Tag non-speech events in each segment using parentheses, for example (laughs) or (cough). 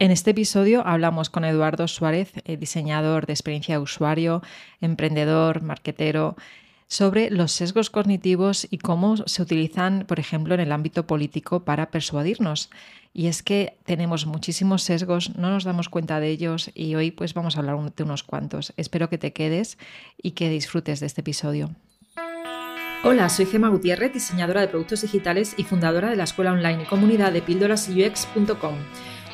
En este episodio hablamos con Eduardo Suárez, eh, diseñador de experiencia de usuario, emprendedor, marquetero, sobre los sesgos cognitivos y cómo se utilizan, por ejemplo, en el ámbito político para persuadirnos. Y es que tenemos muchísimos sesgos, no nos damos cuenta de ellos y hoy pues vamos a hablar de unos cuantos. Espero que te quedes y que disfrutes de este episodio. Hola, soy Gema Gutiérrez, diseñadora de productos digitales y fundadora de la escuela online y comunidad de píldorasux.com.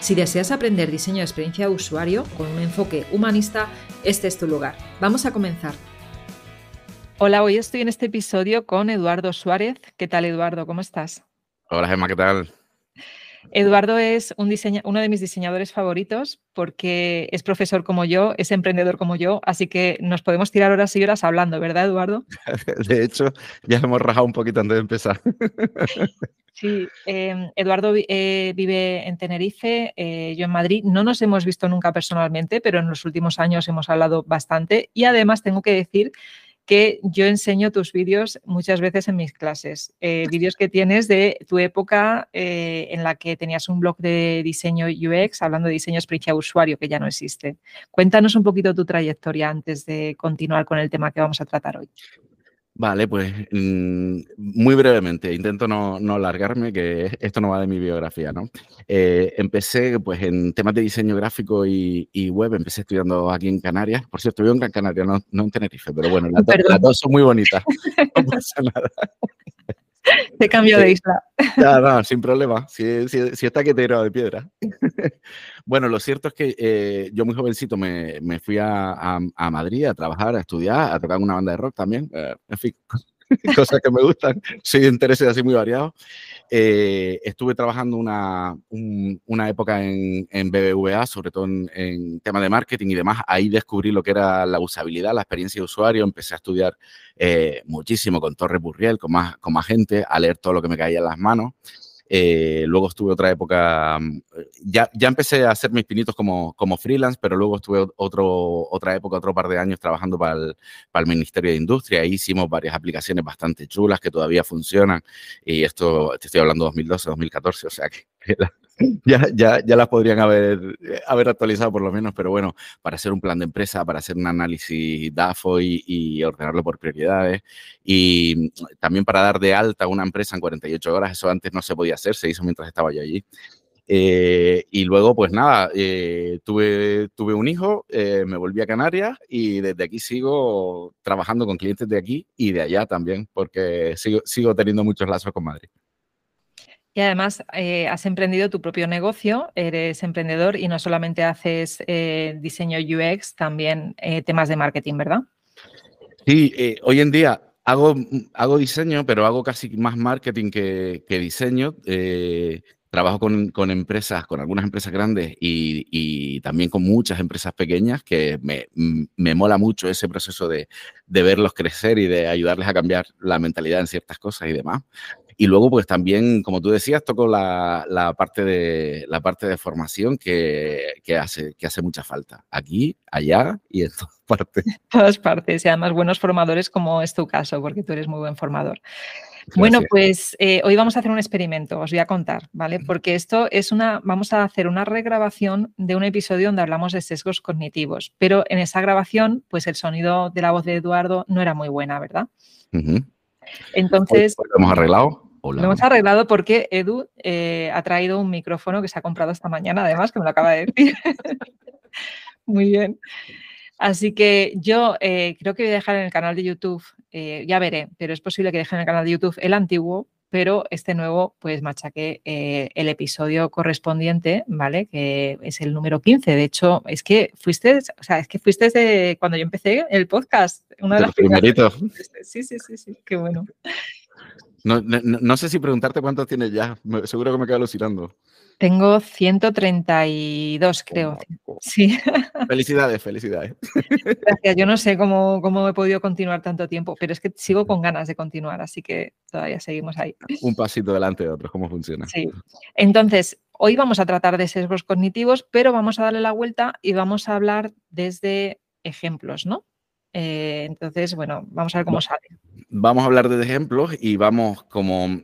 Si deseas aprender diseño de experiencia de usuario con un enfoque humanista, este es tu lugar. Vamos a comenzar. Hola, hoy estoy en este episodio con Eduardo Suárez. ¿Qué tal, Eduardo? ¿Cómo estás? Hola, Gemma, ¿qué tal? Eduardo es un uno de mis diseñadores favoritos porque es profesor como yo, es emprendedor como yo, así que nos podemos tirar horas y horas hablando, ¿verdad, Eduardo? (laughs) De hecho, ya hemos rajado un poquito antes de empezar. (laughs) Sí, em, Eduardo eh, vive en Tenerife, eh, yo en Madrid. No nos hemos visto nunca personalmente, pero en los últimos años hemos hablado bastante. Y además tengo que decir que yo enseño tus vídeos muchas veces en mis clases. Eh, vídeos que tienes de tu época en la que tenías un blog de diseño UX, hablando de diseño experiencia usuario, que ya no existe. Cuéntanos un poquito tu trayectoria antes de continuar con el tema que vamos a tratar hoy. Vale, pues mm, muy brevemente, intento no, no, alargarme, que esto no va de mi biografía, ¿no? Eh, empecé pues en temas de diseño gráfico y, web, empecé estudiando aquí en Canarias, por cierto, vivo en Gran Canaria, no, no en Tenerife, pero bueno, las, dos son muy bonitas, (laughs) no pasa nada. (laughs) (laughs) Te cambio de isla. Ya, (laughs) no, sin problema. Si, si, si está que te de piedra. (laughs) bueno, lo cierto es que eh, yo muy jovencito me, me fui a, a, Madrid a trabajar, a estudiar, a tocar una banda de rock también. Eh, en fin, (laughs) cosas que me gustan. Soy de intereses así muy variados. Eh, estuve trabajando una, una época en, en, BBVA, sobre todo en, en temas de marketing y demás. Ahí descubrí lo que era la usabilidad, la experiencia de usuario. Empecé a estudiar eh, muchísimo con Torres Burriel, con más, con más gente, a leer todo lo que me caía en las manos. Eh, luego estuve otra época, mm, ya, ya empecé a hacer mis pinitos como, como freelance, pero luego estuve otro, otra época, otro par de años trabajando para el, para el Ministerio de Industria. Ahí hicimos varias aplicaciones bastante chulas que todavía funcionan. Y esto, te estoy hablando 2012, 2014, o sea que ya, ya, ya las podrían haber, haber actualizado por lo menos, pero bueno, para hacer un plan de empresa, para hacer un análisis DAFO y, ordenarlo por prioridades y también para dar de alta una empresa en 48 horas, eso antes no se podía hacer, se hizo mientras estaba yo allí. Eh, y luego, pues nada, eh, tuve, tuve un hijo, eh, me volví a Canarias y desde aquí sigo trabajando con clientes de aquí y de allá también, porque sigo, sigo teniendo muchos lazos con Madrid. Y además eh, has emprendido tu propio negocio, eres emprendedor y no solamente haces eh, diseño UX, también eh, temas de marketing, ¿verdad? Sí, hoy en día hago, hago diseño, pero hago casi más marketing que, diseño. trabajo con, empresas, con algunas empresas grandes y, también con muchas empresas pequeñas que me, me mola mucho ese proceso de, de verlos crecer y de ayudarles a cambiar la mentalidad en ciertas cosas y demás. Y luego, pues también, como tú decías, toco la, la parte, de, la parte de formación que, que, hace, que hace mucha falta. Aquí, allá y en (laughs) todas partes. En todas partes. Y además buenos formadores como es tu caso, porque tú eres muy buen formador. Bueno, pues eh, hoy vamos a hacer un experimento, os voy a contar, ¿vale? Porque esto es una, vamos a hacer una regrabación de un episodio donde hablamos de sesgos cognitivos, pero en esa grabación, pues el sonido de la voz de Eduardo no era muy buena, ¿verdad? Entonces... ¿Lo hemos arreglado? Lo hemos arreglado porque Edu eh, ha traído un micrófono que se ha comprado esta mañana, además, que me lo acaba de decir. (laughs) Muy bien. Así que yo eh, creo que voy a dejar en el canal de YouTube, eh, ya veré, pero es posible que deje en el canal de YouTube el antiguo, pero este nuevo, pues machaque el episodio correspondiente, ¿vale? Que es el número 15. De hecho, es que fuiste, o sea, es que fuiste de cuando yo empecé el podcast, una de, las primeritos. Sí, sí, sí, sí, qué bueno. No, sé si preguntarte cuántos tienes ya. Seguro que me quedo alucinando. Tengo 132, creo. Sí. Felicidades, felicidades. (laughs) Gracias. Yo no sé cómo, cómo he podido continuar tanto tiempo, pero es que sigo con ganas de continuar, así que todavía seguimos ahí. Un pasito delante de otros, ¿cómo funciona? Sí. Entonces, hoy vamos a tratar de sesgos cognitivos, pero vamos a darle la vuelta y vamos a hablar desde ejemplos, ¿no? Eh, entonces, bueno, vamos a ver cómo sale. Vamos a hablar de ejemplos y vamos como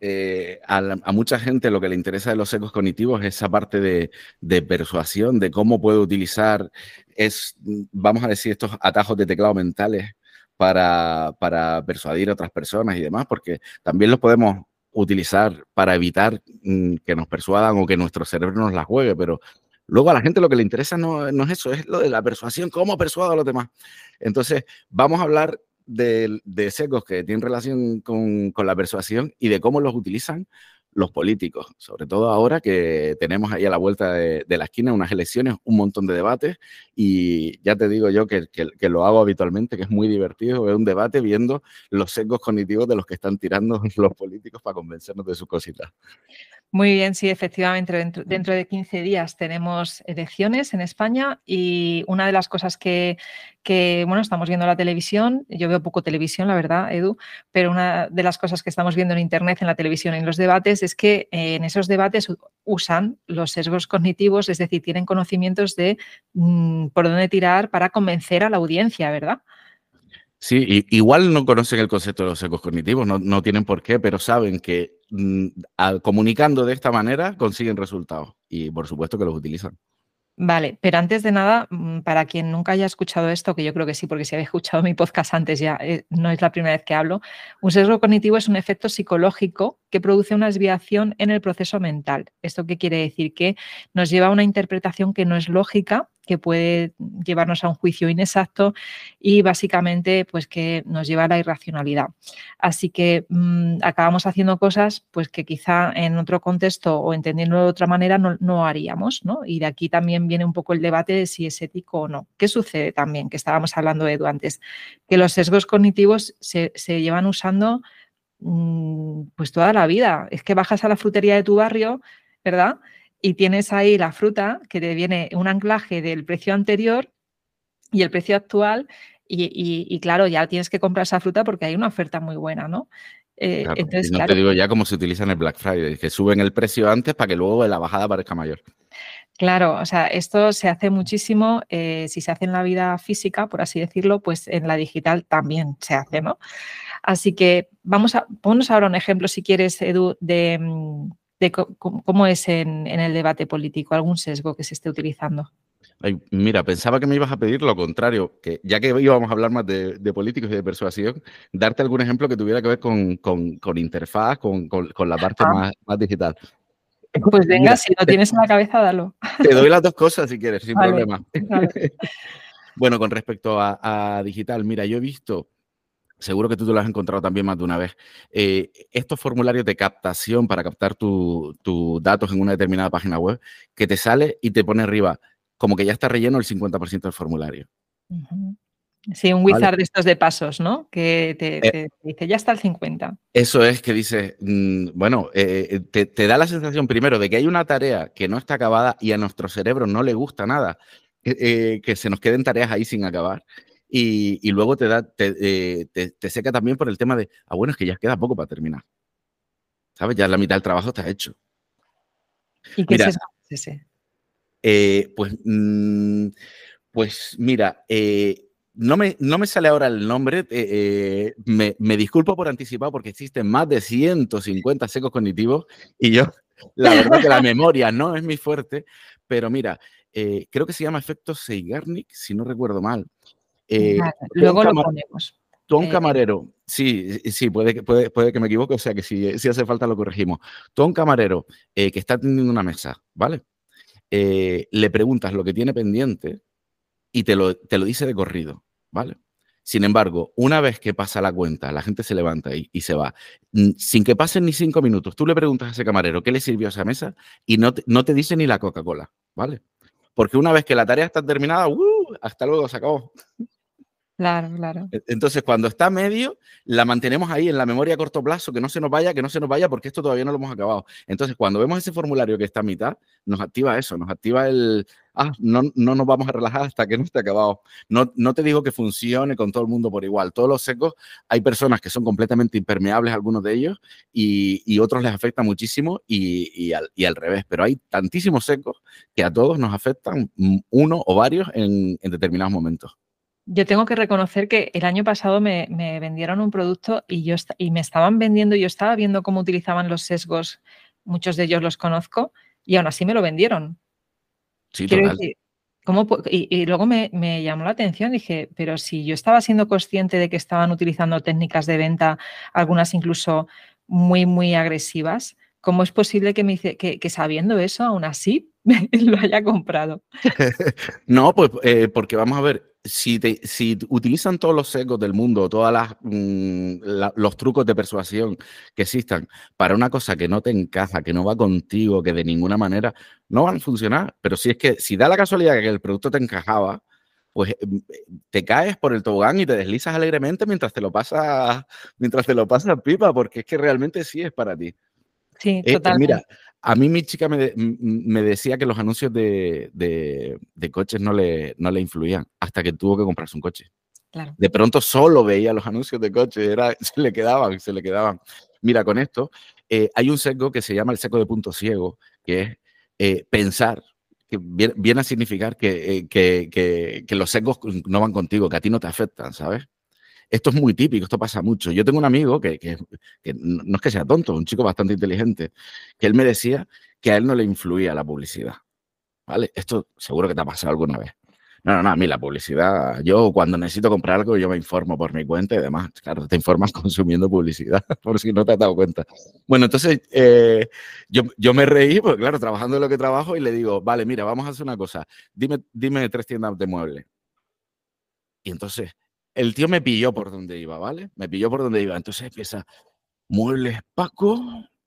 eh, a, mucha gente lo que le interesa de los secos cognitivos es esa parte de, persuasión, de cómo puedo utilizar, es, vamos a decir, estos atajos de teclado mentales para, para persuadir a otras personas y demás, porque también los podemos utilizar para evitar mm, que nos persuadan o que nuestro cerebro nos la juegue, pero luego a la gente lo que le interesa no, no es eso, es lo de la persuasión, cómo persuado a los demás. Entonces, vamos a hablar de, de secos que tienen relación con, con, la persuasión y de cómo los utilizan los políticos, sobre todo ahora que tenemos ahí a la vuelta de, la esquina unas elecciones, un montón de debates y ya te digo yo que, que, lo hago habitualmente, que es muy divertido ver un debate viendo los secos cognitivos de los que están tirando (laughs) los políticos para convencernos de sus cositas. Muy bien, sí, efectivamente, dentro, de 15 días tenemos elecciones en España y una de las cosas que, bueno, estamos viendo en la televisión, yo veo poco televisión, la verdad, Edu, pero una de las cosas que estamos viendo en Internet, en la televisión, en los debates, es que eh, en esos debates usan los sesgos cognitivos, es decir, tienen conocimientos de mm, por dónde tirar para convencer a la audiencia, ¿verdad? Sí, igual no conocen el concepto de los secos cognitivos, no, tienen por qué, pero saben que mm, comunicando de esta manera consiguen resultados y por supuesto que los utilizan. Vale, pero antes de nada, mm, para quien nunca haya escuchado esto, que yo creo que sí, porque si habéis escuchado mi podcast antes ya eh, no es la primera vez que hablo, un sesgo cognitivo es un efecto psicológico que produce una desviación en el proceso mental. ¿Esto qué quiere decir? Que nos lleva a una interpretación que no es lógica que puede llevarnos a un juicio inexacto y básicamente pues que nos lleva a la irracionalidad. Así que mm, acabamos haciendo cosas pues que quizá en otro contexto o entendiendo de otra manera no, haríamos, ¿no? Y de aquí también viene un poco el debate de si es ético o no. ¿Qué sucede también? Que estábamos hablando de Edu antes, que los sesgos cognitivos se, se llevan usando mm, pues toda la vida. Es que bajas a la frutería de tu barrio, ¿verdad? Y tienes ahí la fruta que te viene un anclaje del precio anterior y el precio actual y, claro, ya tienes que comprar esa fruta porque hay una oferta muy buena, ¿no? Eh, entonces, no te digo ya cómo se utiliza en el Black Friday, que suben el precio antes para que luego la bajada parezca mayor. Claro, o sea, esto se hace muchísimo, eh, si se hace en la vida física, por así decirlo, pues en la digital también se hace, ¿no? Así que vamos a, ponos ahora un ejemplo, si quieres, Edu, de, mm, de cómo es en, el debate político, algún sesgo que se esté utilizando. mira, pensaba que me ibas a pedir lo contrario, que ya que íbamos a hablar más de, políticos y de persuasión, darte algún ejemplo que tuviera que ver con, interfaz, con, la parte más, digital. Pues venga, si lo tienes en la cabeza, dalo. (laughs) Te doy las dos cosas si quieres, sin problema. (laughs) bueno, con respecto a, digital, mira, yo he visto Seguro que tú te lo has encontrado también más de una vez. Eh, estos formularios de captación para captar tus datos en una determinada página web, que te sale y te pone arriba como que ya está relleno el 50% del formulario. Sí, un wizard de estos de pasos, ¿no? Que te, eh dice, ya está el 50. Eso es que dice, mm, bueno, eh, te, te, da la sensación primero de que hay una tarea que no está acabada y a nuestro cerebro no le gusta nada, que se nos queden tareas ahí sin acabar. Y, luego te, da, eh, te, te, seca también por el tema de, ah, bueno, es que ya queda poco para terminar. ¿Sabes? Ya la mitad del trabajo está hecho. ¿Y qué es ese? Eh, pues, mm, pues mira, eh, no, me, no me sale ahora el nombre, me, me, disculpo por anticipado porque existen más de 150 secos cognitivos y yo, la verdad que la (laughs) memoria no es mi fuerte, pero mira, creo que se llama efecto Seigarnik, si no recuerdo mal. Eh, luego lo ponemos. Tom eh, Camarero, sí, sí, puede que, puede, puede que me equivoque, o sea que si, si hace falta lo corregimos. Tom Camarero, eh, que está teniendo una mesa, ¿vale? le preguntas lo que tiene pendiente y te lo, te lo dice de corrido, ¿vale? Sin embargo, una vez que pasa la cuenta, la gente se levanta y, y, se va, sin que pasen ni cinco minutos, tú le preguntas a ese camarero qué le sirvió a esa mesa y no te, no te dice ni la Coca-Cola, ¿vale? Porque una vez que la tarea está terminada, ¡uh! hasta luego, se acabó. Claro, claro. E, entonces, cuando está medio, la mantenemos ahí en la memoria a corto plazo, que no se nos vaya, que no se nos vaya, porque esto todavía no lo hemos acabado. Entonces, cuando vemos ese formulario que está a mitad, nos activa eso, nos activa el, ah, no, no nos vamos a relajar hasta que no esté acabado. No, no te digo que funcione con todo el mundo por igual. Todos los secos, hay personas que son completamente impermeables, algunos de ellos, y, y otros les afecta muchísimo y, al, y, al, revés. Pero hay tantísimos secos que a todos nos afectan uno o varios en, en determinados momentos. Yo tengo que reconocer que el año pasado me, vendieron un producto y, yo, y me estaban vendiendo, yo estaba viendo cómo utilizaban los sesgos, muchos de ellos los conozco, y aún así me lo vendieron. Sí, total. y, luego me, me, llamó la atención, dije, pero si yo estaba siendo consciente de que estaban utilizando técnicas de venta, algunas incluso muy, muy agresivas, ¿cómo es posible que, me que, sabiendo eso, aún así, (laughs) lo haya comprado? (laughs) no, pues eh, porque vamos a ver, si, utilizan todos los sesgos del mundo, todos mm, los trucos de persuasión que existan para una cosa que no te encaja, que no va contigo, que de ninguna manera no van a funcionar. Pero si es que, si da la casualidad que el producto te encajaba, pues mm, te caes por el tobogán y te deslizas alegremente mientras te lo pasas, mientras te lo pasas pipa, porque es que realmente sí es para ti. Sí, eh, totalmente. mira, a mí mi chica me, me decía que los anuncios de, de, coches no le, no le influían hasta que tuvo que comprarse un coche. Claro. De pronto solo veía los anuncios de coches, era, (laughs) se le quedaban, se le quedaban. Mira, con esto eh, hay un sesgo que se llama el seco de punto ciego, que es eh, pensar, que viene, a significar que, que, que, que los secos no van contigo, que a ti no te afectan, ¿sabes? Esto es muy típico, esto pasa mucho. Yo tengo un amigo que, que, no es que sea tonto, un chico bastante inteligente, que él me decía que a él no le influía la publicidad. ¿Vale? Esto seguro que te ha pasado alguna vez. No, no, no, a mí la publicidad, yo cuando necesito comprar algo, yo me informo por mi cuenta y demás. Claro, te informas (laughs) consumiendo publicidad, por si no te has dado cuenta. Bueno, entonces eh, yo, yo me reí, porque claro, trabajando en lo que trabajo y le digo, vale, mira, vamos a hacer una cosa, dime, dime tres tiendas de muebles. Y entonces el tío me pilló por donde iba, ¿vale? Me pilló por donde iba. Entonces empieza, muebles Paco,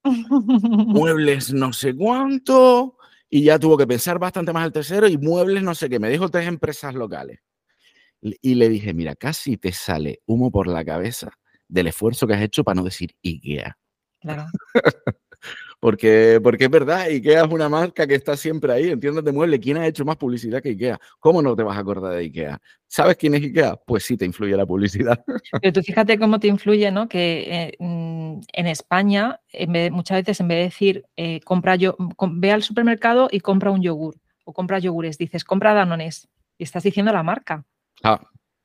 muebles no sé cuánto, y ya tuvo que pensar bastante más el tercero y muebles no sé qué. Me dijo tres empresas locales. Y le dije, mira, casi te sale humo por la cabeza del esfuerzo que has hecho para no decir IKEA. Claro. (laughs) Porque, porque es verdad, IKEA es una marca que está siempre ahí en tiendas de muebles. ¿Quién ha hecho más publicidad que IKEA? ¿Cómo no te vas a acordar de IKEA? ¿Sabes quién es IKEA? Pues sí, te influye la publicidad. (laughs) Pero tú fíjate cómo te influye, ¿no? Que eh, mm, en España, muchas veces en vez de decir, eh, compra yo, ve al supermercado y compra un yogur o compra yogures, dices, compra Danones y estás diciendo la marca. Ah.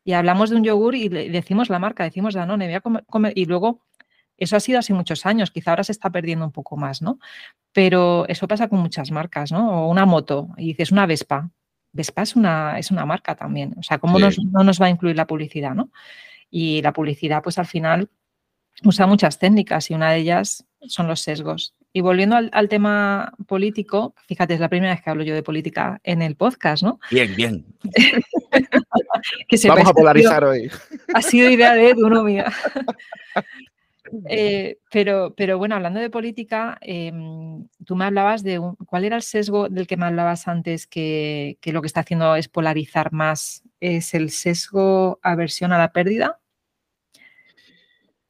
Y hablamos de un yogur y decimos la marca, decimos Danone, voy a comer, y luego eso ha sido hace muchos años, quizá ahora se está perdiendo un poco más, ¿no? Pero eso pasa con muchas marcas, ¿no? O una moto, y dices una Vespa. Vespa es una, es una marca también. O sea, ¿cómo no nos va a incluir la publicidad, ¿no? Y la publicidad, pues al final usa muchas técnicas y una de ellas son los sesgos. Y volviendo al, tema político, fíjate, es la primera vez que hablo yo de política en el podcast, ¿no? Bien, bien. (laughs) Vamos a polarizar hoy. Ha sido idea de uno mía. Eh, pero, pero bueno, hablando de política, em, tú me hablabas de cuál era el sesgo del que me hablabas antes, que, lo que está haciendo es polarizar más. ¿Es el sesgo aversión a la pérdida?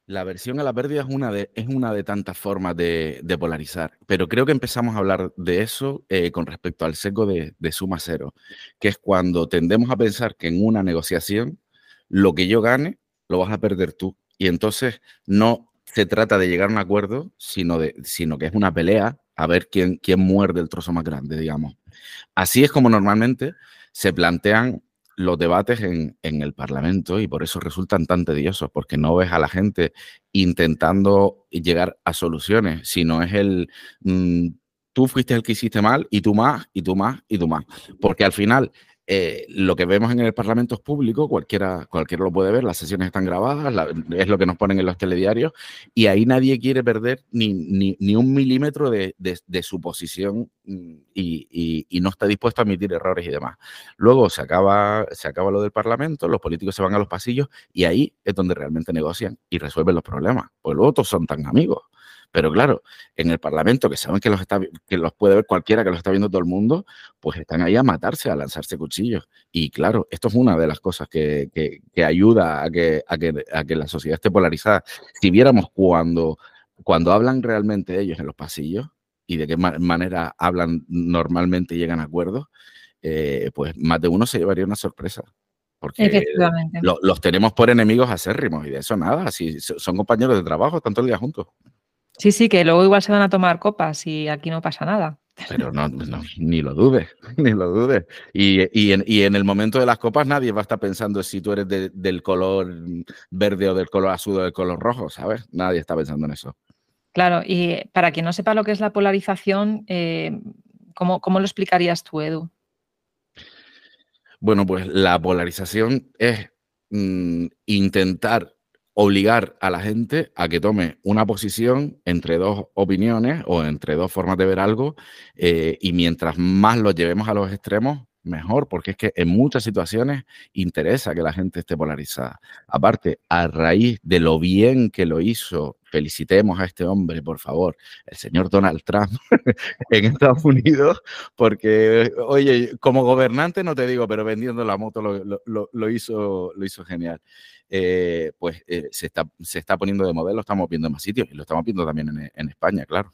La aversión a la pérdida es una de, es una de tantas formas de, polarizar, pero creo que empezamos a hablar de eso eh, con respecto al sesgo de suma cero, que es cuando tendemos a pensar que en una negociación lo que yo gane lo vas a perder tú y entonces no se trata de llegar a un acuerdo, sino, de, sino que es una pelea a ver quién, quién muerde el trozo más grande, digamos. Así es como normalmente se plantean los debates en, en, el Parlamento y por eso resultan tan tediosos, porque no ves a la gente intentando llegar a soluciones, sino es el mm, tú fuiste el que hiciste mal y tú más y tú más y tú más. Porque al final eh, lo que vemos en el Parlamento es público, cualquiera, cualquiera lo puede ver, las sesiones están grabadas, es lo que nos ponen en los telediarios, y ahí nadie quiere perder ni, ni, un milímetro de, de, su posición mm, y, y, no está dispuesto a admitir errores y demás. Luego se acaba, se acaba lo del Parlamento, los políticos se van a los pasillos y ahí es donde realmente negocian y resuelven los problemas, pues luego todos son tan amigos. Pero claro, en el Parlamento, que saben que los, está, que los puede ver cualquiera, que los está viendo todo el mundo, pues están ahí a matarse, a lanzarse cuchillos. Y claro, esto es una de las cosas que, que, ayuda a que, a, que, a que la sociedad esté polarizada. Si viéramos cuando, cuando hablan realmente ellos en los pasillos y de qué manera hablan normalmente y llegan a acuerdos, eh, pues más de uno se llevaría una sorpresa porque los tenemos por enemigos acérrimos y de eso nada, si son compañeros de trabajo, están todo el día juntos. Sí, sí, que luego igual se van a tomar copas y aquí no pasa nada. Pero no, ni lo dudes, (laughs) ni lo dudes. Y, en, el momento de las copas nadie va a estar pensando si tú eres del color verde o del color azul o del color rojo, ¿sabes? Nadie está pensando en eso. Claro, y para quien no sepa lo que es la polarización, eh, ¿cómo, ¿cómo, lo explicarías tú, Edu? Bueno, pues la polarización es mm, intentar obligar a la gente a que tome una posición entre dos opiniones o entre dos formas de ver algo eh, y mientras más lo llevemos a los extremos, mejor, porque es que en muchas situaciones interesa que la gente esté polarizada. Aparte, a raíz de lo bien que lo hizo, felicitemos a este hombre, por favor, el señor Donald Trump (laughs) en Estados Unidos, porque, oye, como gobernante no te digo, pero vendiendo la moto lo, hizo, lo hizo genial. Eh, pues eh, se, está, se está poniendo de modelo, estamos viendo en más sitios y lo estamos viendo también en, España, claro.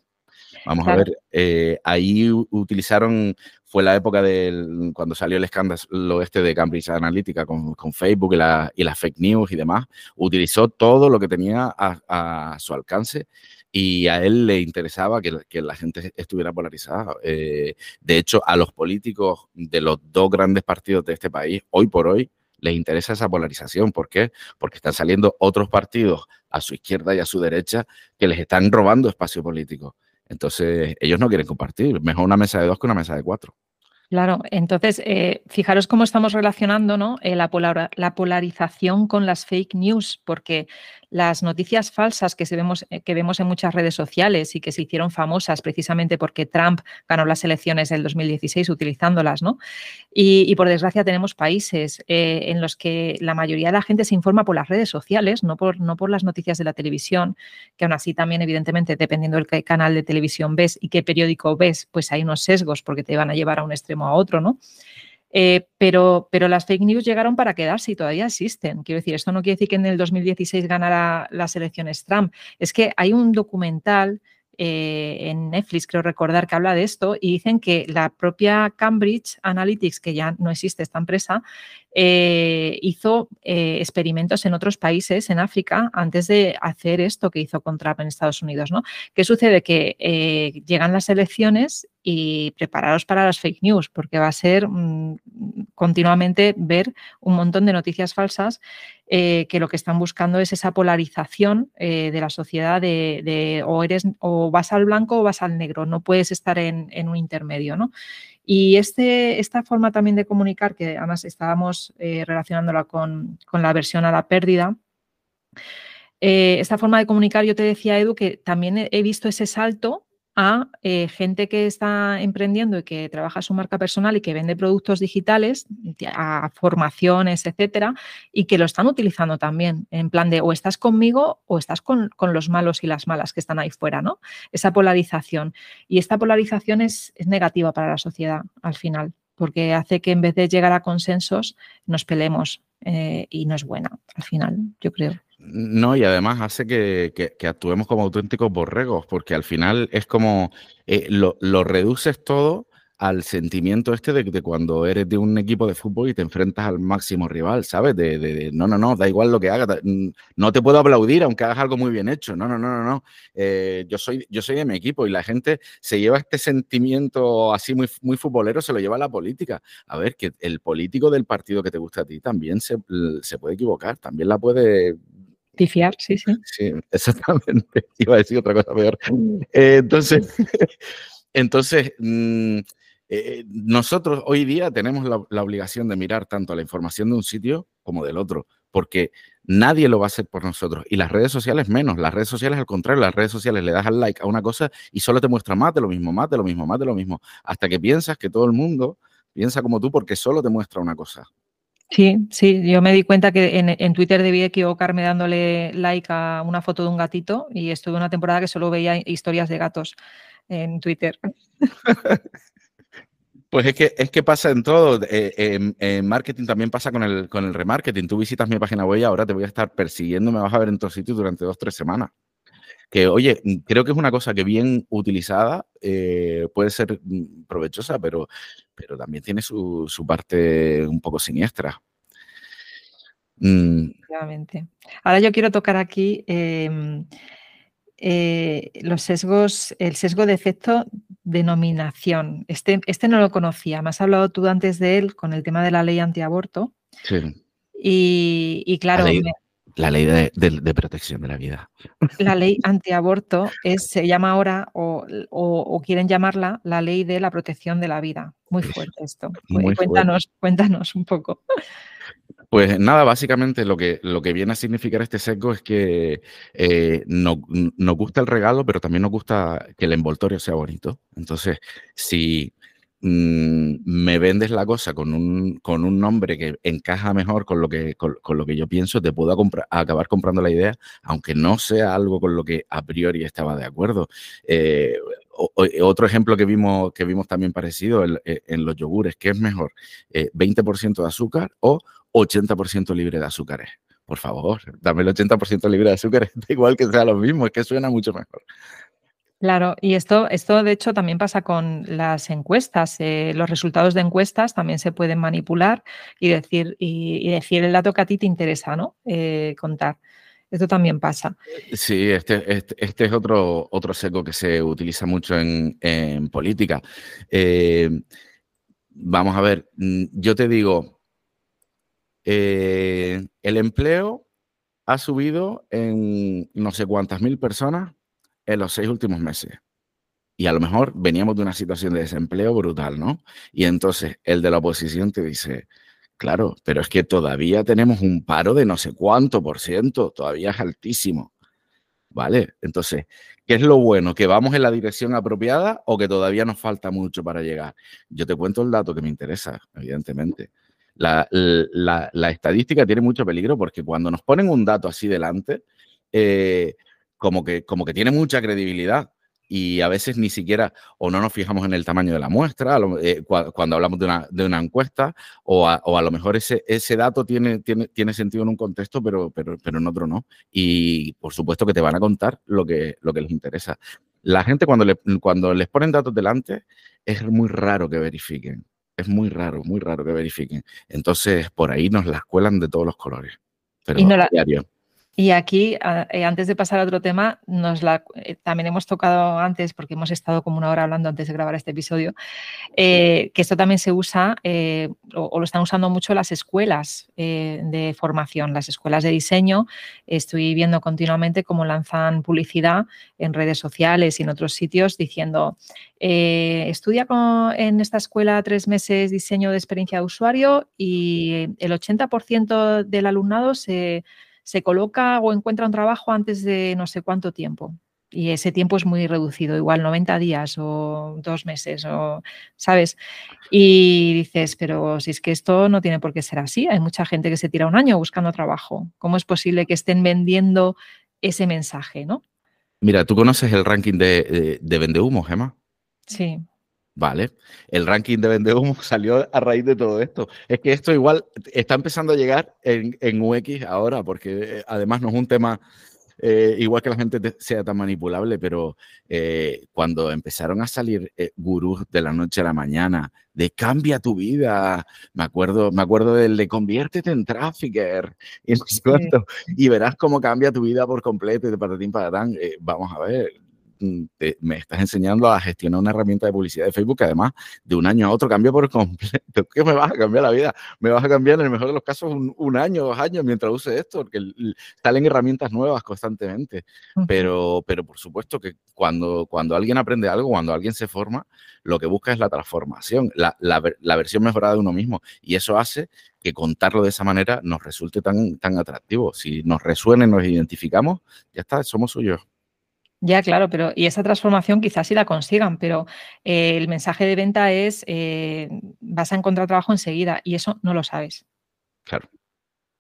Vamos a ver, eh, ahí utilizaron, fue la época del, cuando salió el escándalo este de Cambridge Analytica con, con Facebook y, la, y las fake news y demás, utilizó todo lo que tenía a, su alcance y a él le interesaba que, que la gente estuviera polarizada. de hecho, a los políticos de los dos grandes partidos de este país, hoy por hoy, les interesa esa polarización. ¿Por qué? Porque están saliendo otros partidos a su izquierda y a su derecha que les están robando espacio político. Entonces, ellos no quieren compartir. Mejor una mesa de dos que una mesa de cuatro. Claro, entonces, eh, fijaros cómo estamos relacionando ¿no? Eh, la, la, polarización con las fake news, porque las noticias falsas que, vemos, eh, que vemos en muchas redes sociales y que se hicieron famosas precisamente porque Trump ganó las elecciones del 2016 utilizándolas, ¿no? Y, por desgracia tenemos países eh, en los que la mayoría de la gente se informa por las redes sociales, no por, no por las noticias de la televisión, que aún así también, evidentemente, dependiendo del canal de televisión ves y qué periódico ves, pues hay unos sesgos porque te van a llevar a un extremo a otro, ¿no? Eh, pero, pero las fake news llegaron para quedarse y todavía existen. Quiero decir, esto no quiere decir que en el 2016 ganara las elecciones Trump. Es que hay un documental eh, en Netflix, creo recordar, que habla de esto y dicen que la propia Cambridge Analytics, que ya no existe esta empresa, eh, hizo experimentos en otros países, en África, antes de hacer esto que hizo con Trump en Estados Unidos. ¿no? ¿Qué sucede? Que llegan las elecciones y prepararos para las fake news, porque va a ser mm, continuamente ver un montón de noticias falsas eh, que lo que están buscando es esa polarización eh, de la sociedad de, o eres o vas al blanco o vas al negro, no puedes estar en, un intermedio, ¿no? Y este, esta forma también de comunicar, que además estábamos eh, relacionándola con, con, la versión a la pérdida, esta forma de comunicar, yo te decía, Edu, que también he visto ese salto a eh, gente que está emprendiendo y que trabaja su marca personal y que vende productos digitales, a formaciones, etcétera, y que lo están utilizando también en plan de o estás conmigo o estás con, los malos y las malas que están ahí fuera, ¿no? Esa polarización. Y esta polarización es, negativa para la sociedad al final, porque hace que en vez de llegar a consensos nos peleemos eh, y no es buena al final, yo creo. No, y además hace que, que, actuemos como auténticos borregos, porque al final es como eh, lo, reduces todo al sentimiento este de, cuando eres de un equipo de fútbol y te enfrentas al máximo rival, ¿sabes? De, no, no, no, da igual lo que hagas, no te puedo aplaudir aunque hagas algo muy bien hecho, no, no, no, no, no. Eh, yo, soy, yo soy de mi equipo y la gente se lleva este sentimiento así muy, muy futbolero, se lo lleva a la política. A ver, que el político del partido que te gusta a ti también se, se puede equivocar, también la puede Tifiar, sí, sí. Sí, exactamente. (laughs) Iba a decir otra cosa peor. Eh, entonces, (laughs) entonces mm, eh, nosotros hoy día tenemos la, obligación de mirar tanto la información de un sitio como del otro, porque nadie lo va a hacer por nosotros. Y las redes sociales menos. Las redes sociales, al contrario, las redes sociales le das al like a una cosa y solo te muestra más de lo mismo, más de lo mismo, más de lo mismo, hasta que piensas que todo el mundo piensa como tú porque solo te muestra una cosa. Sí, sí, yo me di cuenta que en, Twitter debí equivocarme dándole like a una foto de un gatito y estuve una temporada que solo veía historias de gatos en Twitter. (laughs) Pues es que, es que pasa en todo. Eh, en, marketing también pasa con el, con el remarketing. Tú visitas mi página web y ahora te voy a estar persiguiendo, me vas a ver en todos sitios durante dos, tres semanas. Que, oye, creo que es una cosa que bien utilizada eh, puede ser mm, provechosa, pero, pero también tiene su, parte un poco siniestra. Mm. Ahora yo quiero tocar aquí em, eh, los sesgos, el sesgo de efecto denominación. Este, este no lo conocía, me has hablado tú antes de él con el tema de la ley antiaborto. Sí. Y, claro, la ley de, protección de la vida. La ley antiaborto es, se llama ahora, o, quieren llamarla, la ley de la protección de la vida. Muy fuerte esto. cuéntanos, cuéntanos un poco. Pues nada, básicamente lo que, lo que viene a significar este sesgo es que eh, no, nos gusta el regalo, pero también nos gusta que el envoltorio sea bonito. Entonces, si Mm, me vendes la cosa con un, con un nombre que encaja mejor con lo que, con, lo que yo pienso, te puedo acabar comprando la idea, aunque no sea algo con lo que a priori estaba de acuerdo. Eh, otro ejemplo que vimos, que vimos también parecido en, eh, los yogures, ¿qué es mejor? ¿20% eh, de azúcar o 80% libre de azúcares? Por favor, dame el 80% libre de azúcar, (laughs) igual que sea lo mismo, es que suena mucho mejor. Claro, y esto, esto de hecho también pasa con las encuestas. Eh, los resultados de encuestas también se pueden manipular y decir, y, decir el dato que a ti te interesa, ¿no? Eh, contar. Esto también pasa. Sí, este, este, este, es otro, otro seco que se utiliza mucho en, política. Eh, vamos a ver, mm, yo te digo, el empleo ha subido en no sé cuántas mil personas en los seis últimos meses. Y a lo mejor veníamos de una situación de desempleo brutal, ¿no? Y entonces el de la oposición te dice, claro, pero es que todavía tenemos un paro de no sé cuánto por ciento, todavía es altísimo. ¿Vale? Entonces, ¿qué es lo bueno? ¿Que vamos en la dirección apropiada o que todavía nos falta mucho para llegar? Yo te cuento el dato que me interesa, evidentemente. La, estadística tiene mucho peligro porque cuando nos ponen un dato así delante, eh, como que, como que tiene mucha credibilidad y a veces ni siquiera o no nos fijamos en el tamaño de la muestra eh, cuando hablamos de una, de una encuesta o a, o a, lo mejor ese, ese dato tiene, tiene, tiene sentido en un contexto pero, pero, pero en otro no. Y por supuesto que te van a contar lo que, lo que les interesa. La gente cuando, le, cuando les ponen datos delante es muy raro que verifiquen. Es muy raro, muy raro que verifiquen. Entonces por ahí nos las cuelan de todos los colores. Pero y no la, diario. Y aquí, eh, antes de pasar a otro tema, nos la, eh, también hemos tocado antes, porque hemos estado como una hora hablando antes de grabar este episodio, eh, que esto también se usa o, lo están usando mucho las escuelas de formación, las escuelas de diseño. Estoy viendo continuamente cómo lanzan publicidad en redes sociales y en otros sitios diciendo, estudia en esta escuela tres meses diseño de experiencia de usuario y el 80% del alumnado se se coloca o encuentra un trabajo antes de no sé cuánto tiempo. Y ese tiempo es muy reducido, igual 90 días o dos meses, o, ¿sabes? Y dices, pero si es que esto no tiene por qué ser así, hay mucha gente que se tira un año buscando trabajo. ¿Cómo es posible que estén vendiendo ese mensaje, no? Mira, ¿tú conoces el ranking de, de, de Vendehumo, Gemma? Sí. Vale, el ranking de Vendehumo (laughs) salió a raíz de todo esto. Es que esto igual está empezando a llegar en, en UX ahora, porque eh, además no es un tema eh, igual que la gente sea tan manipulable, pero eh, cuando empezaron a salir gurús de la noche a la mañana, de cambia tu vida, me acuerdo, me acuerdo del de conviértete en trafficker (laughs) y, y verás cómo cambia tu vida por completo y de patatín patatán. vamos a ver, Mm, me estás enseñando a gestionar una herramienta de publicidad de Facebook que además de un año a otro cambia por completo. (laughs) ¿Qué me vas a cambiar la vida? Me vas a cambiar en el mejor de los casos un, año, dos años mientras use esto, porque salen herramientas nuevas constantemente. Pero, pero por supuesto que cuando, cuando alguien aprende algo, cuando alguien se forma, lo que busca es la transformación, la, la, versión mejorada de uno mismo. Y eso hace que contarlo de esa manera nos resulte tan, tan atractivo. Si nos resuena y nos identificamos, ya está, somos suyos. Ya, claro, pero y esa transformación quizás sí la consigan, pero eh, el mensaje de venta es eh, vas a encontrar trabajo enseguida y eso no lo sabes. Claro.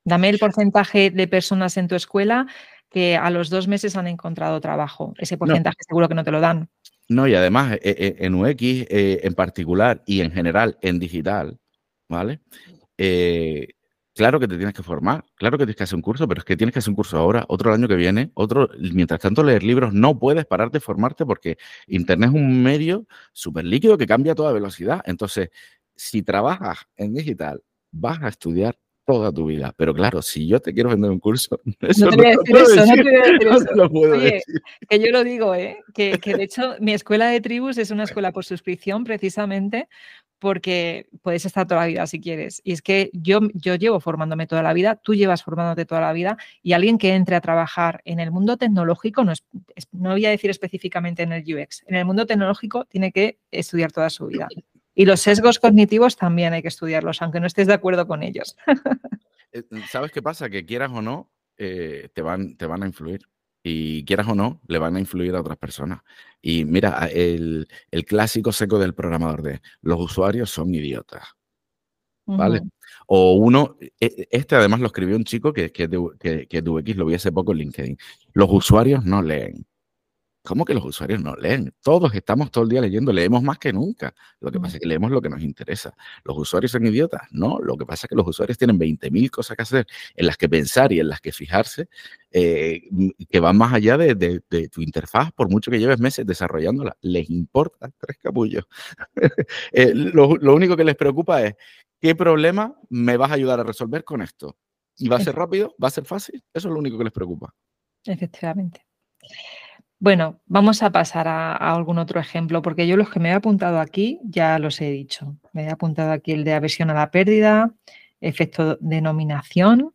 Dame el porcentaje de personas en tu escuela que a los dos meses han encontrado trabajo. Ese porcentaje seguro que no te lo dan. No, y además eh, en UX en particular y en general en digital, ¿vale? Claro que te tienes que formar, claro que tienes que hacer un curso, pero es que tienes que hacer un curso ahora, otro el año que viene, otro, mientras tanto leer libros, no puedes pararte de formarte porque Internet es un medio súper líquido que cambia a toda velocidad. Entonces, si trabajas en digital, vas a estudiar toda tu vida. Pero claro, si yo te quiero vender un curso, (laughs) eso no te voy a decir (laughs) eso, no te voy a decir eso. No puedo Oye, que yo lo digo, ¿eh? que, que de hecho mi escuela de tribus es una (laughs) escuela por suscripción precisamente porque puedes estar toda la vida si quieres. Y es que yo, yo llevo formándome toda la vida, tú llevas formándote toda la vida y alguien que entre a trabajar en el mundo tecnológico, no, es, no voy a decir específicamente en el UX, en el mundo tecnológico tiene que estudiar toda su vida. (laughs) Y los sesgos cognitivos también hay que estudiarlos, aunque no estés de acuerdo con ellos. Eh, ¿Sabes qué pasa? Que quieras o no, eh, te, van, te van a influir y quieras o no, le van a influir a otras personas. Y mira, el, clásico seco del programador de los usuarios son idiotas. ¿Vale? O uno, e, e, este además lo escribió un chico que, que, que, que lo vi hace poco en LinkedIn. Los usuarios no leen. ¿Cómo que los usuarios no leen? Todos estamos todo el día leyendo, leemos más que nunca. Lo que pasa es que leemos lo que nos interesa. ¿Los usuarios son idiotas? No, lo que pasa es que los usuarios tienen 20.000 cosas que hacer, en las que pensar y en las que fijarse, eh, que van más allá de, tu interfaz, por mucho que lleves meses desarrollándola. Les importa tres capullos. (laughs) Eh, lo, lo único que les preocupa es, ¿qué problema me vas a ayudar a resolver con esto? ¿Y va a ser rápido? ¿Va a ser fácil? Eso es lo único que les preocupa. Efectivamente. Bueno, vamos a pasar a, algún otro ejemplo, porque yo los que me he apuntado aquí ya los he dicho. Me he apuntado aquí el de aversión a la pérdida, efecto de nominación.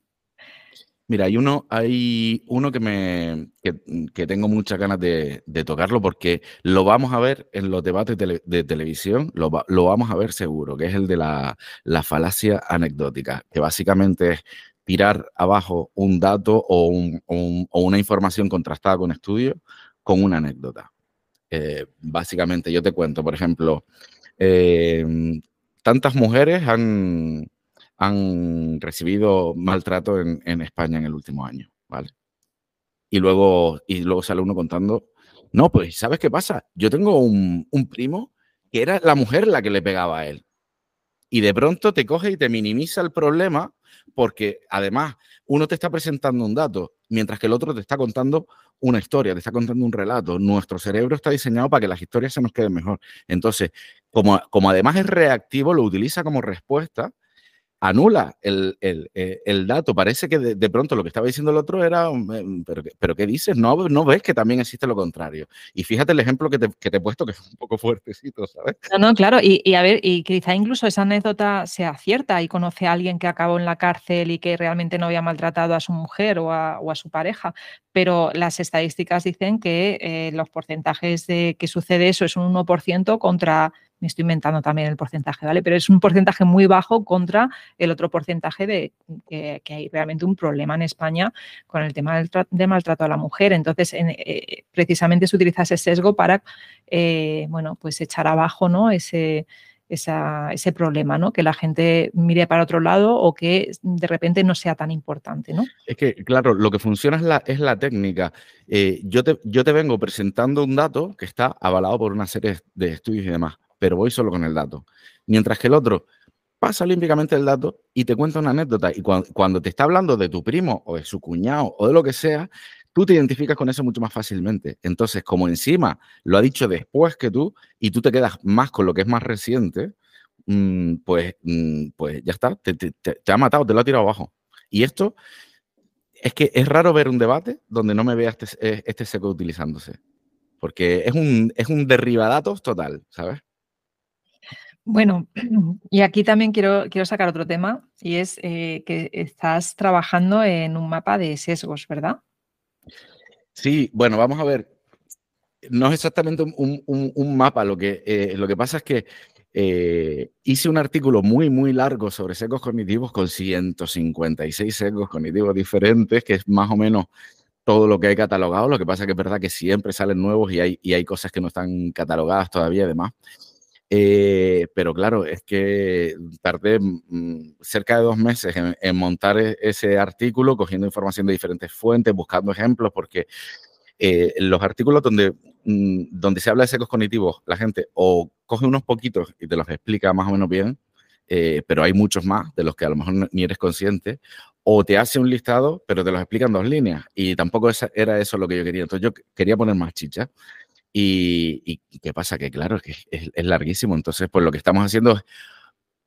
Mira, hay uno, hay uno que me que, tengo muchas ganas de, tocarlo porque lo vamos a ver en los debates de, televisión, lo, vamos a ver seguro, que es el de la, falacia anecdótica, que básicamente es tirar abajo un dato o, o una información contrastada con estudios con una anécdota. Eh, básicamente, yo te cuento, por ejemplo, em, tantas mujeres han, han recibido maltrato en, España en el último año, ¿vale? Y luego, y luego sale uno contando, no, pues, ¿sabes qué pasa? Yo tengo un primo que era la mujer la que le pegaba a él. Y de pronto te coge y te minimiza el problema porque además uno te está presentando un dato, mientras que el otro te está contando una historia, te está contando un relato. Nuestro cerebro está diseñado para que las historias se nos queden mejor. Entonces, como, como además es reactivo, lo utiliza como respuesta anula el, eh, el, dato. Parece que de, pronto lo que estaba diciendo el otro era, eh, pero, pero ¿qué dices? No, no ves que también existe lo contrario. Y fíjate el ejemplo que te, que te he puesto, que es un poco fuertecito, ¿sabes? No, no, claro. Y, y, a ver, y quizá incluso esa anécdota sea cierta y conoce a alguien que acabó en la cárcel y que realmente no había maltratado a su mujer o a, o a su pareja. Pero las estadísticas dicen que eh, los porcentajes de que sucede eso es un 1% contra me estoy inventando también el porcentaje, ¿vale? Pero es un porcentaje muy bajo contra el otro porcentaje de que, hay realmente un problema en España con el tema de maltrato a la mujer. Entonces, eh, precisamente se utiliza ese sesgo para, eh, bueno, pues echar abajo, ¿no? Ese, problema, ¿no? Que la gente mire para otro lado o que de repente no sea tan importante, ¿no? Es que, claro, lo que funciona es la, técnica. Eh, yo te vengo presentando un dato que está avalado por una serie de estudios y demás pero voy solo con el dato. Mientras que el otro pasa olímpicamente el dato y te cuenta una anécdota. Y cuando, te está hablando de tu primo o de su cuñado o de lo que sea, tú te identificas con eso mucho más fácilmente. Entonces, como encima lo ha dicho después que tú y tú te quedas más con lo que es más reciente, mm, pues, mm, pues ya está, te, ha matado, te lo ha tirado abajo. Y esto es que es raro ver un debate donde no me vea este, eh, este seco utilizándose. Porque es un, es un derribadatos total, ¿sabes? Bueno, (clears throat) y aquí también quiero, quiero sacar otro tema y es eh, que estás trabajando en un mapa de sesgos, ¿verdad? Sí, bueno, vamos a ver. No es exactamente un, mapa, lo que, eh, lo que pasa es que eh, hice un artículo muy, muy largo sobre sesgos cognitivos con 156 sesgos cognitivos diferentes, que es más o menos todo lo que hay catalogado. Lo que pasa es que es verdad que siempre salen nuevos y hay, y hay cosas que no están catalogadas todavía, además. Eh, pero claro, es que tardé mm, cerca de dos meses en, montar e, ese artículo, cogiendo información de diferentes fuentes, buscando ejemplos, porque eh, los artículos donde, mm, donde se habla de secos cognitivos, la gente o coge unos poquitos y te los explica más o menos bien, eh, pero hay muchos más de los que a lo mejor ni eres consciente, o te hace un listado, pero te los explica en dos líneas, y tampoco era eso lo que yo quería. Entonces yo quería poner más chicha. Y, qué pasa? Que claro, que es, larguísimo. Entonces, pues lo que estamos haciendo es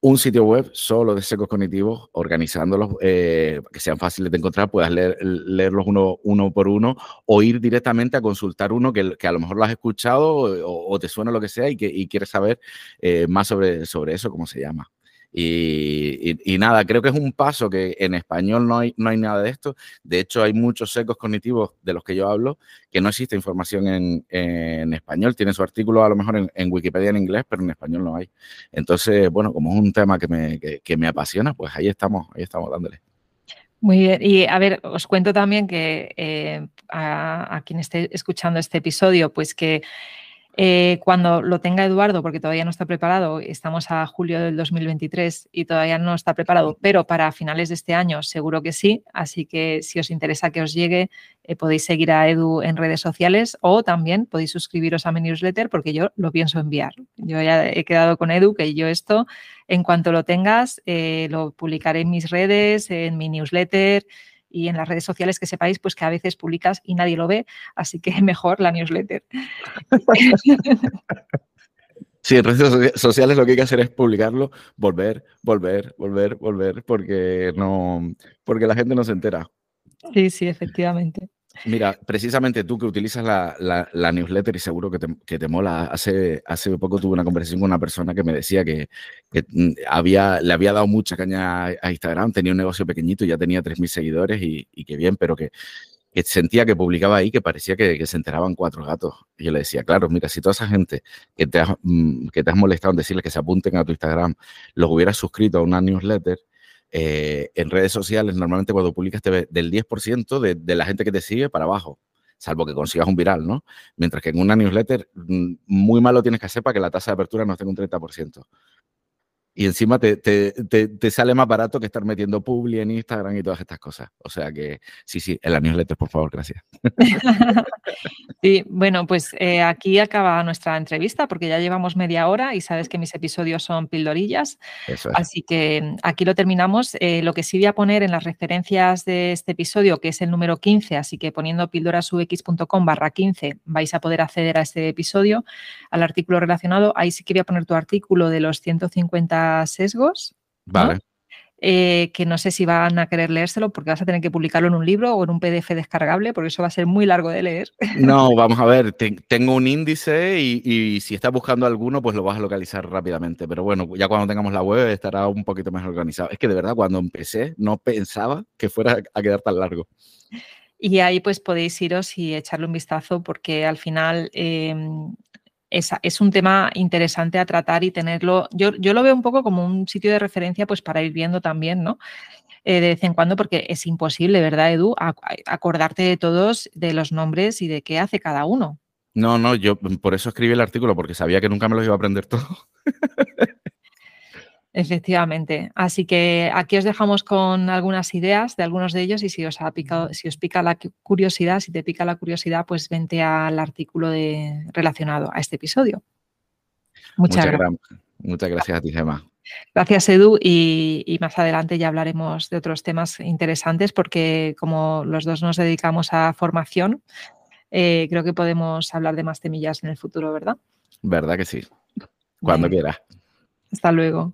un sitio web solo de secos cognitivos, organizándolos, eh, que sean fáciles de encontrar, puedas leer, leerlos uno, uno por uno o ir directamente a consultar uno que, que a lo mejor lo has escuchado o, te suena lo que sea y que y quieres saber eh, más sobre, sobre eso, cómo se llama. Y, nada, creo que es un paso que en español no hay, no hay nada de esto. De hecho, hay muchos secos cognitivos de los que yo hablo que no existe información en, español. Tiene su artículo a lo mejor en, Wikipedia en inglés, pero en español no hay. Entonces, bueno, como es un tema que me, que, me apasiona, pues ahí estamos, ahí estamos dándole. Muy bien. Y a ver, os cuento también que eh, a, a, quien esté escuchando este episodio, pues que eh, cuando lo tenga Eduardo, porque todavía no está preparado, estamos a julio del 2023 y todavía no está preparado, pero para finales de este año seguro que sí. Así que si os interesa que os llegue, eh, podéis seguir a Edu en redes sociales o también podéis suscribiros a mi newsletter porque yo lo pienso enviar. Yo ya he quedado con Edu que yo esto, en cuanto lo tengas, eh, lo publicaré en mis redes, en mi newsletter y en las redes sociales que sepáis pues que a veces publicas y nadie lo ve, así que (laughs) mejor la newsletter. (laughs) Sí, en redes sociales lo que hay que hacer es publicarlo, volver, volver, volver, volver, porque no, porque la gente no se entera. Sí, sí, efectivamente. Mira, precisamente tú que utilizas la, newsletter y seguro que te, que te, mola, hace, hace poco tuve una conversación con una persona que me decía que, mm, había, le había dado mucha caña a Instagram, tenía un negocio pequeñito, ya tenía 3.000 seguidores y, y que bien, pero que, sentía que publicaba ahí que parecía que, se enteraban cuatro gatos. Y yo le decía, claro, mira, si toda esa gente que te, has, mm, que te has molestado en decirles que se apunten a tu Instagram, los hubieras suscrito a una newsletter, eh, en redes sociales, normalmente cuando publicas te ve del 10% de, de, la gente que te sigue para abajo, salvo que consigas un viral, ¿no? Mientras que en una newsletter mm, muy malo tienes que hacer para que la tasa de apertura no esté en un 30% y encima te, te, te, sale más barato que estar metiendo publi en Instagram y todas estas cosas. O sea que sí, sí, en la newsletter, por favor, gracias. (laughs) sí, bueno, pues eh, aquí acaba nuestra entrevista porque ya llevamos media hora y sabes que mis episodios son pildorillas. Así que mm, aquí lo terminamos. Eh, lo que sí voy a poner en las referencias de este episodio, que es el número 15, así que poniendo pildorasux.com barra 15 vais a poder acceder a este episodio, al artículo relacionado. Ahí sí que voy a poner tu artículo de los 150 sesgos. Vale. Eh, que no sé si van a querer leérselo porque vas a tener que publicarlo en un libro o en un PDF descargable, porque eso va a ser muy largo de leer. No, (laughs) vamos a ver, tengo un índice y, si estás buscando alguno, pues lo vas a localizar rápidamente. Pero bueno, ya cuando tengamos la web estará un poquito más organizado. Es que de verdad, cuando empecé, no pensaba que fuera a quedar tan largo. Y ahí pues podéis iros y echarle un vistazo porque al final em, es, un tema interesante a tratar y tenerlo. Yo, yo, lo veo un poco como un sitio de referencia, pues para ir viendo también, ¿no? Eh, de vez en cuando, porque es imposible, ¿verdad, Edu? acordarte de todos, de los nombres y de qué hace cada uno. No, no, yo por eso escribí el artículo, porque sabía que nunca me los iba a aprender todo. (laughs) Efectivamente. Así que aquí os dejamos con algunas ideas de algunos de ellos y si os ha picado, si os pica la curiosidad, si te pica la curiosidad, pues vente al artículo de, relacionado a este episodio. Muchas, gracias. Muchas gracias a ti, Gemma. Gracias, Edu. Y, más adelante ya hablaremos de otros temas interesantes porque como los dos nos dedicamos a formación, eh, creo que podemos hablar de más temillas en el futuro, ¿verdad? Verdad que sí. Cuando quieras. Hasta luego.